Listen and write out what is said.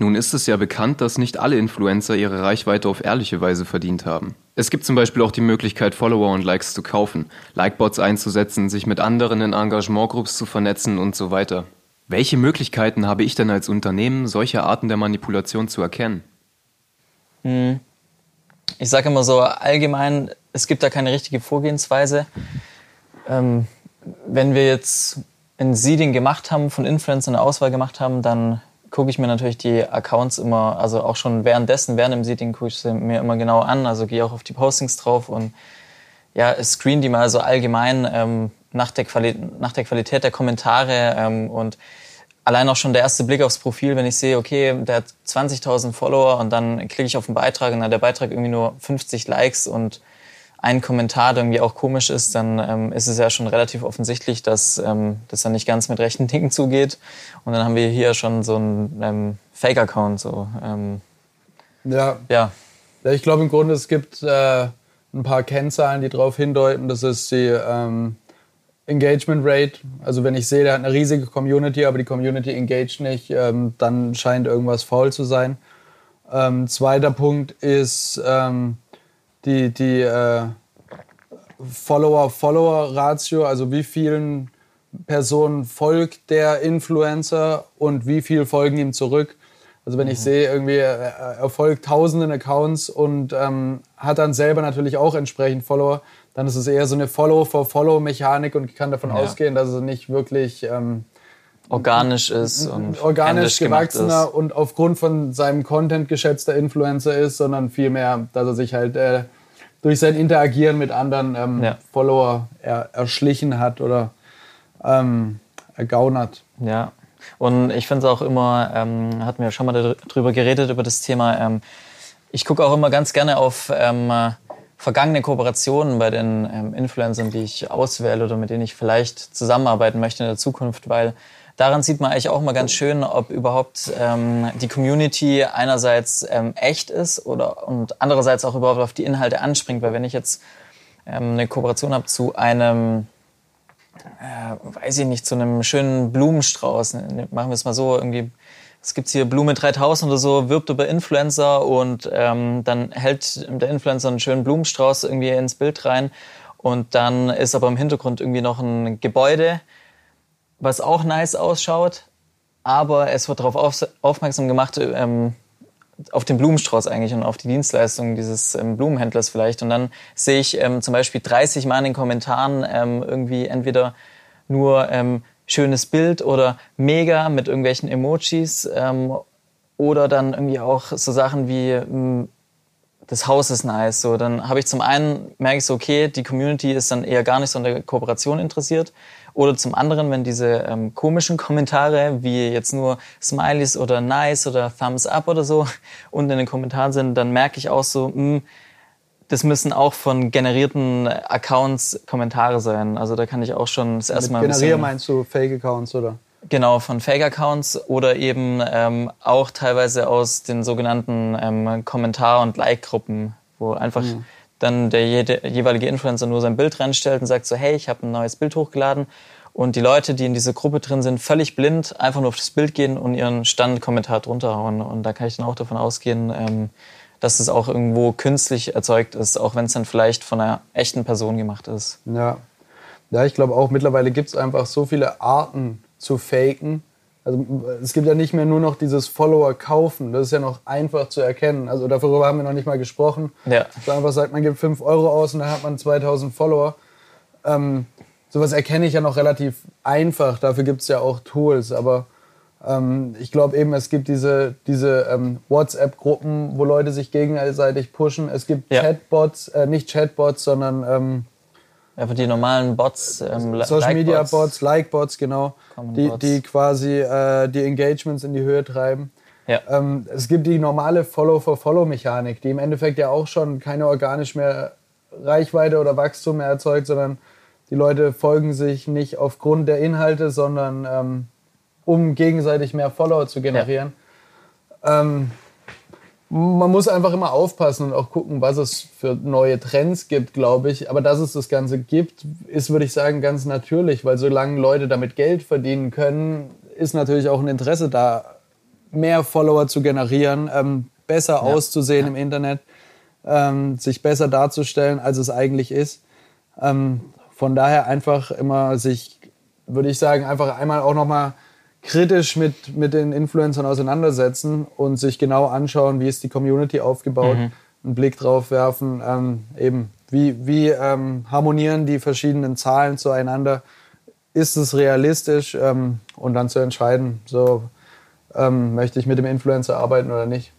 Nun ist es ja bekannt, dass nicht alle Influencer ihre Reichweite auf ehrliche Weise verdient haben. Es gibt zum Beispiel auch die Möglichkeit, Follower und Likes zu kaufen, Likebots einzusetzen, sich mit anderen in Engagementgroups zu vernetzen und so weiter. Welche Möglichkeiten habe ich denn als Unternehmen, solche Arten der Manipulation zu erkennen? Hm. Ich sage immer so allgemein, es gibt da keine richtige Vorgehensweise. Ähm, wenn wir jetzt ein Seeding gemacht haben, von Influencern eine Auswahl gemacht haben, dann gucke ich mir natürlich die Accounts immer, also auch schon währenddessen, während dem Seeding gucke ich sie mir immer genau an, also gehe auch auf die Postings drauf und ja, screen die mal so allgemein ähm, nach, der nach der Qualität der Kommentare ähm, und allein auch schon der erste Blick aufs Profil, wenn ich sehe, okay, der hat 20.000 Follower und dann klicke ich auf den Beitrag und dann hat der Beitrag irgendwie nur 50 Likes und ein Kommentar, der irgendwie auch komisch ist, dann ähm, ist es ja schon relativ offensichtlich, dass ähm, das dann nicht ganz mit rechten Dingen zugeht. Und dann haben wir hier schon so einen ähm, Fake-Account. So, ähm, ja. ja. ja. Ich glaube im Grunde, es gibt äh, ein paar Kennzahlen, die darauf hindeuten. Das ist die ähm, Engagement Rate. Also wenn ich sehe, der hat eine riesige Community, aber die Community engaged nicht, ähm, dann scheint irgendwas faul zu sein. Zweiter Punkt ist die, die äh, Follower-Follower-Ratio, also wie vielen Personen folgt der Influencer und wie viel folgen ihm zurück. Also wenn mhm. ich sehe, irgendwie er folgt tausenden Accounts und ähm, hat dann selber natürlich auch entsprechend Follower, dann ist es eher so eine Follow-for-Follow-Mechanik und ich kann davon ja. ausgehen, dass es nicht wirklich ähm, organisch ist und organisch gewachsener und aufgrund von seinem Content geschätzter Influencer ist, sondern vielmehr, dass er sich halt äh, durch sein Interagieren mit anderen ähm, ja. Follower er, erschlichen hat oder ähm, ergaunert. Ja, und ich finde es auch immer, ähm, hatten wir schon mal darüber geredet, über das Thema, ähm, ich gucke auch immer ganz gerne auf ähm, vergangene Kooperationen bei den ähm, Influencern, die ich auswähle oder mit denen ich vielleicht zusammenarbeiten möchte in der Zukunft, weil daran sieht man eigentlich auch mal ganz schön, ob überhaupt ähm, die Community einerseits ähm, echt ist oder und andererseits auch überhaupt auf die Inhalte anspringt. Weil wenn ich jetzt ähm, eine Kooperation habe zu einem, äh, weiß ich nicht, zu einem schönen Blumenstrauß, ne, ne, machen wir es mal so, irgendwie es gibt hier Blume 3000 oder so, wirbt über Influencer und ähm, dann hält der Influencer einen schönen Blumenstrauß irgendwie ins Bild rein und dann ist aber im Hintergrund irgendwie noch ein Gebäude was auch nice ausschaut, aber es wird darauf auf, aufmerksam gemacht, ähm, auf den Blumenstrauß eigentlich und auf die Dienstleistung dieses ähm, Blumenhändlers vielleicht. Und dann sehe ich ähm, zum Beispiel 30 Mal in den Kommentaren ähm, irgendwie entweder nur ähm, schönes Bild oder mega mit irgendwelchen Emojis ähm, oder dann irgendwie auch so Sachen wie ähm, das Haus ist nice. So, dann habe ich zum einen merke ich so, okay, die Community ist dann eher gar nicht so an der Kooperation interessiert. Oder zum anderen, wenn diese ähm, komischen Kommentare, wie jetzt nur Smileys oder Nice oder Thumbs Up oder so, unten in den Kommentaren sind, dann merke ich auch so, mh, hm, das müssen auch von generierten Accounts Kommentare sein. Also da kann ich auch schon das erste Mal. Generier meinst du Fake-Accounts oder? Genau, von Fake-Accounts oder eben ähm, auch teilweise aus den sogenannten ähm, Kommentar- und Like-Gruppen, wo einfach mhm dann der jeweilige Influencer nur sein Bild reinstellt und sagt so, hey, ich habe ein neues Bild hochgeladen. Und die Leute, die in dieser Gruppe drin sind, völlig blind, einfach nur auf das Bild gehen und ihren Standkommentar drunter hauen. Und da kann ich dann auch davon ausgehen, ähm, dass es auch irgendwo künstlich erzeugt ist, auch wenn es dann vielleicht von einer echten Person gemacht ist. Ja, ja ich glaube auch mittlerweile gibt es einfach so viele Arten zu faken, also es gibt ja nicht mehr nur noch dieses Follower kaufen. Das ist ja noch einfach zu erkennen. Also darüber haben wir noch nicht mal gesprochen. Ja. So einfach sagt, man gibt 5 Euro aus und dann hat man 2000 Follower. Ähm, sowas erkenne ich ja noch relativ einfach. Dafür gibt es ja auch Tools. Aber ähm, ich glaube eben, es gibt diese, diese ähm, WhatsApp-Gruppen, wo Leute sich gegenseitig pushen. Es gibt ja. Chatbots, äh, nicht Chatbots, sondern ähm, Einfach die normalen Bots. Ähm, Social Media Bots, Like Bots, genau. Die, die quasi äh, die Engagements in die Höhe treiben. Ja. Ähm, es gibt die normale Follow-for-Follow-Mechanik, die im Endeffekt ja auch schon keine organisch mehr Reichweite oder Wachstum mehr erzeugt, sondern die Leute folgen sich nicht aufgrund der Inhalte, sondern ähm, um gegenseitig mehr Follower zu generieren. Ja. Ähm, man muss einfach immer aufpassen und auch gucken, was es für neue Trends gibt, glaube ich. Aber dass es das Ganze gibt, ist, würde ich sagen, ganz natürlich, weil solange Leute damit Geld verdienen können, ist natürlich auch ein Interesse da, mehr Follower zu generieren, ähm, besser ja. auszusehen ja. im Internet, ähm, sich besser darzustellen, als es eigentlich ist. Ähm, von daher einfach immer sich, würde ich sagen, einfach einmal auch nochmal kritisch mit, mit den Influencern auseinandersetzen und sich genau anschauen, wie ist die Community aufgebaut, mhm. einen Blick drauf werfen, ähm, eben wie, wie ähm, harmonieren die verschiedenen Zahlen zueinander, ist es realistisch ähm, und dann zu entscheiden, so ähm, möchte ich mit dem Influencer arbeiten oder nicht.